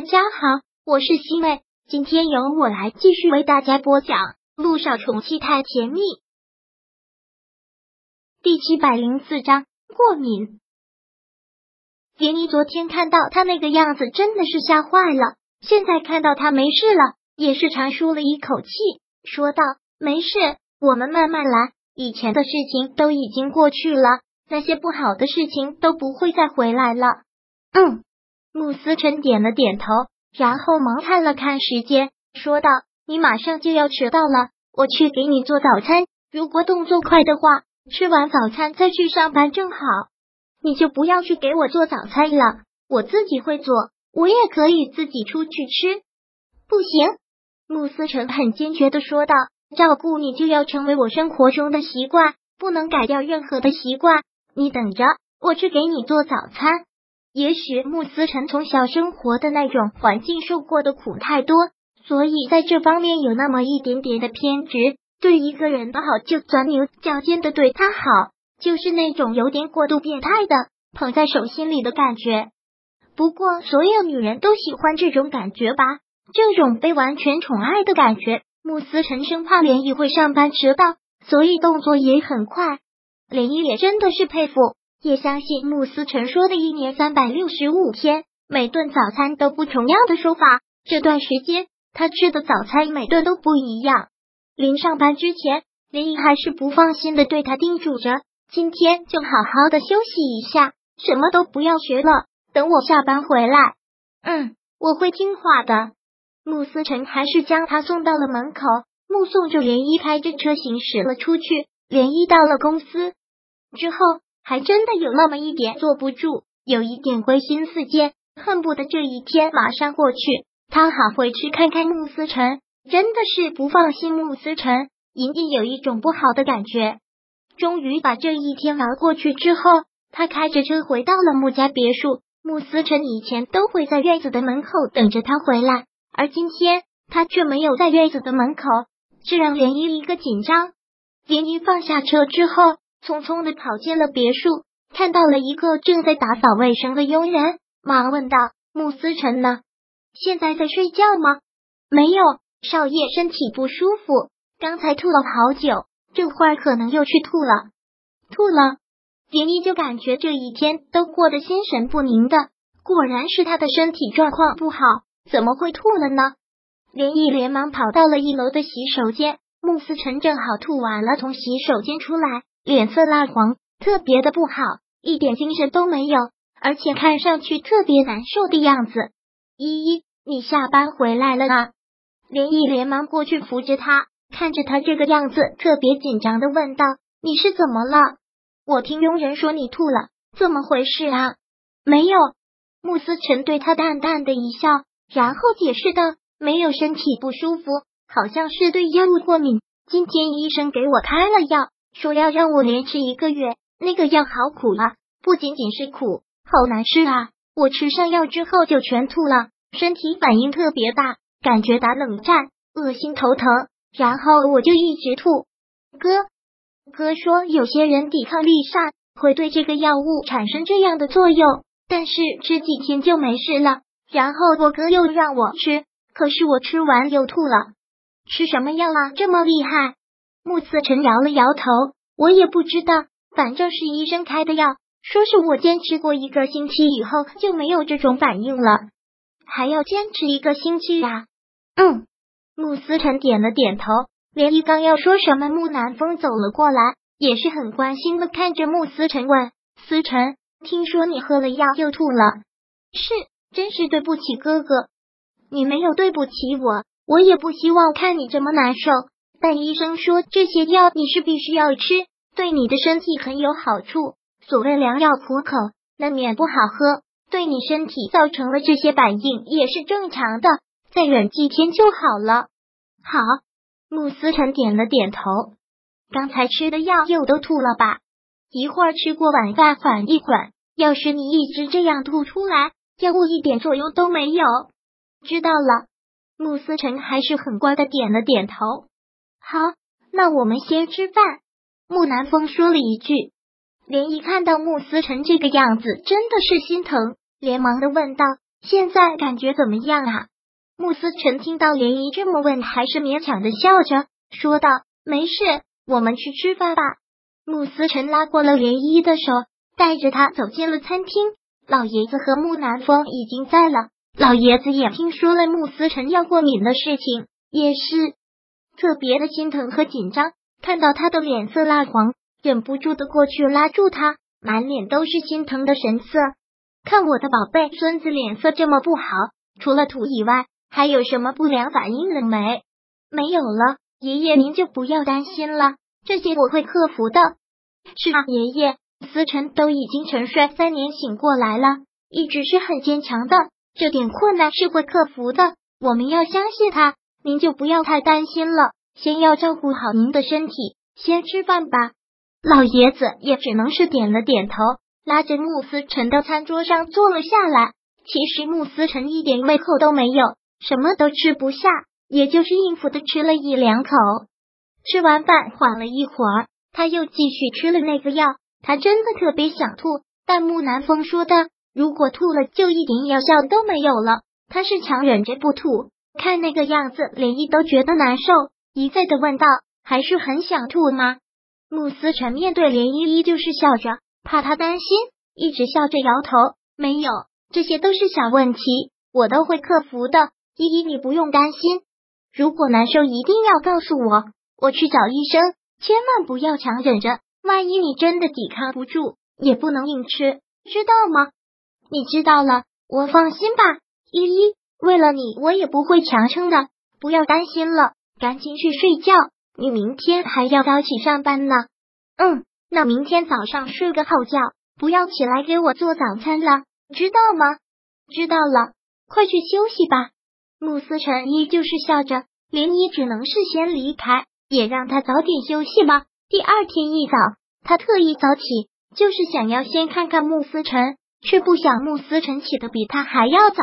大家好，我是西妹，今天由我来继续为大家播讲《路上宠妻太甜蜜》第七百零四章过敏。连妮昨天看到他那个样子，真的是吓坏了。现在看到他没事了，也是长舒了一口气，说道：“没事，我们慢慢来。以前的事情都已经过去了，那些不好的事情都不会再回来了。”嗯。慕思辰点了点头，然后忙看了看时间，说道：“你马上就要迟到了，我去给你做早餐。如果动作快的话，吃完早餐再去上班正好。你就不要去给我做早餐了，我自己会做，我也可以自己出去吃。”不行，慕思辰很坚决的说道：“照顾你就要成为我生活中的习惯，不能改掉任何的习惯。你等着，我去给你做早餐。”也许穆思辰从小生活的那种环境受过的苦太多，所以在这方面有那么一点点的偏执。对一个人的好就钻牛角尖的对他好，就是那种有点过度变态的捧在手心里的感觉。不过，所有女人都喜欢这种感觉吧？这种被完全宠爱的感觉。穆思辰生怕连毅会上班迟到，所以动作也很快。连毅也真的是佩服。也相信穆思成说的一年三百六十五天，每顿早餐都不重样的说法。这段时间他吃的早餐每顿都不一样。临上班之前，林毅还是不放心的对他叮嘱着：“今天就好好的休息一下，什么都不要学了。等我下班回来，嗯，我会听话的。”穆思成还是将他送到了门口，目送着连依开着车行驶了出去。连依到了公司之后。还真的有那么一点坐不住，有一点归心似箭，恨不得这一天马上过去，他好回去看看穆思成。真的是不放心穆思成，隐隐有一种不好的感觉。终于把这一天熬过去之后，他开着车回到了穆家别墅。穆思成以前都会在院子的门口等着他回来，而今天他却没有在院子的门口，这让涟漪一个紧张。涟漪放下车之后。匆匆的跑进了别墅，看到了一个正在打扫卫生的佣人，忙问道：“穆思辰呢？现在在睡觉吗？”“没有，少爷身体不舒服，刚才吐了好久，这会儿可能又去吐了。”“吐了。”林毅就感觉这一天都过得心神不宁的，果然是他的身体状况不好，怎么会吐了呢？林毅连忙跑到了一楼的洗手间，穆思辰正好吐完了，从洗手间出来。脸色蜡黄，特别的不好，一点精神都没有，而且看上去特别难受的样子。依依，你下班回来了啊？连毅连忙过去扶着他，看着他这个样子，特别紧张的问道：“你是怎么了？我听佣人说你吐了，怎么回事啊？”没有，穆思辰对他淡淡的一笑，然后解释道：“没有身体不舒服，好像是对药物过敏。今天医生给我开了药。”说要让我连吃一个月，那个药好苦啊！不仅仅是苦，好难吃啊！我吃上药之后就全吐了，身体反应特别大，感觉打冷战，恶心头疼，然后我就一直吐。哥，哥说有些人抵抗力差，会对这个药物产生这样的作用，但是吃几天就没事了。然后我哥又让我吃，可是我吃完又吐了。吃什么药啊？这么厉害？穆思辰摇了摇头，我也不知道，反正是医生开的药，说是我坚持过一个星期以后就没有这种反应了，还要坚持一个星期啊？嗯，穆思辰点了点头。连一刚要说什么，穆南风走了过来，也是很关心的看着穆思辰问：“思辰，听说你喝了药又吐了？是，真是对不起哥哥，你没有对不起我，我也不希望看你这么难受。”但医生说这些药你是必须要吃，对你的身体很有好处。所谓良药苦口，难免不好喝，对你身体造成了这些反应也是正常的，再忍几天就好了。好，穆思成点了点头。刚才吃的药又都吐了吧？一会儿吃过晚饭缓一缓。要是你一直这样吐出来，药物一点作用都没有。知道了，穆思成还是很乖的点了点头。好，那我们先吃饭。木南风说了一句。连姨看到穆思成这个样子，真的是心疼，连忙的问道：“现在感觉怎么样啊？穆思辰听到涟漪这么问，还是勉强的笑着说道：“没事，我们去吃饭吧。”穆思辰拉过了涟漪的手，带着他走进了餐厅。老爷子和穆南风已经在了。老爷子也听说了穆思辰要过敏的事情，也是特别的心疼和紧张。看到他的脸色蜡黄，忍不住的过去拉住他，满脸都是心疼的神色。看我的宝贝孙子脸色这么不好，除了吐以外，还有什么不良反应了没？没有了，爷爷您就不要担心了，这些我会克服的。是啊，爷爷，思辰都已经沉睡三年醒过来了，一直是很坚强的。这点困难是会克服的，我们要相信他。您就不要太担心了，先要照顾好您的身体，先吃饭吧。老爷子也只能是点了点头，拉着穆思辰到餐桌上坐了下来。其实穆思辰一点胃口都没有，什么都吃不下，也就是应付的吃了一两口。吃完饭缓了一会儿，他又继续吃了那个药。他真的特别想吐，但木南风说的。如果吐了，就一点药效都没有了。他是强忍着不吐，看那个样子，连毅都觉得难受，一再的问道：“还是很想吐吗？”穆思辰面对连依依旧是笑着，怕他担心，一直笑着摇头：“没有，这些都是小问题，我都会克服的。依依，你不用担心。如果难受，一定要告诉我，我去找医生。千万不要强忍着，万一你真的抵抗不住，也不能硬吃，知道吗？”你知道了，我放心吧，依依。为了你，我也不会强撑的。不要担心了，赶紧去睡觉。你明天还要早起上班呢。嗯，那明天早上睡个好觉，不要起来给我做早餐了，知道吗？知道了，快去休息吧。穆思辰依旧是笑着，连依只能是先离开，也让他早点休息吧。第二天一早，他特意早起，就是想要先看看穆思辰。却不想穆思辰起的比他还要早。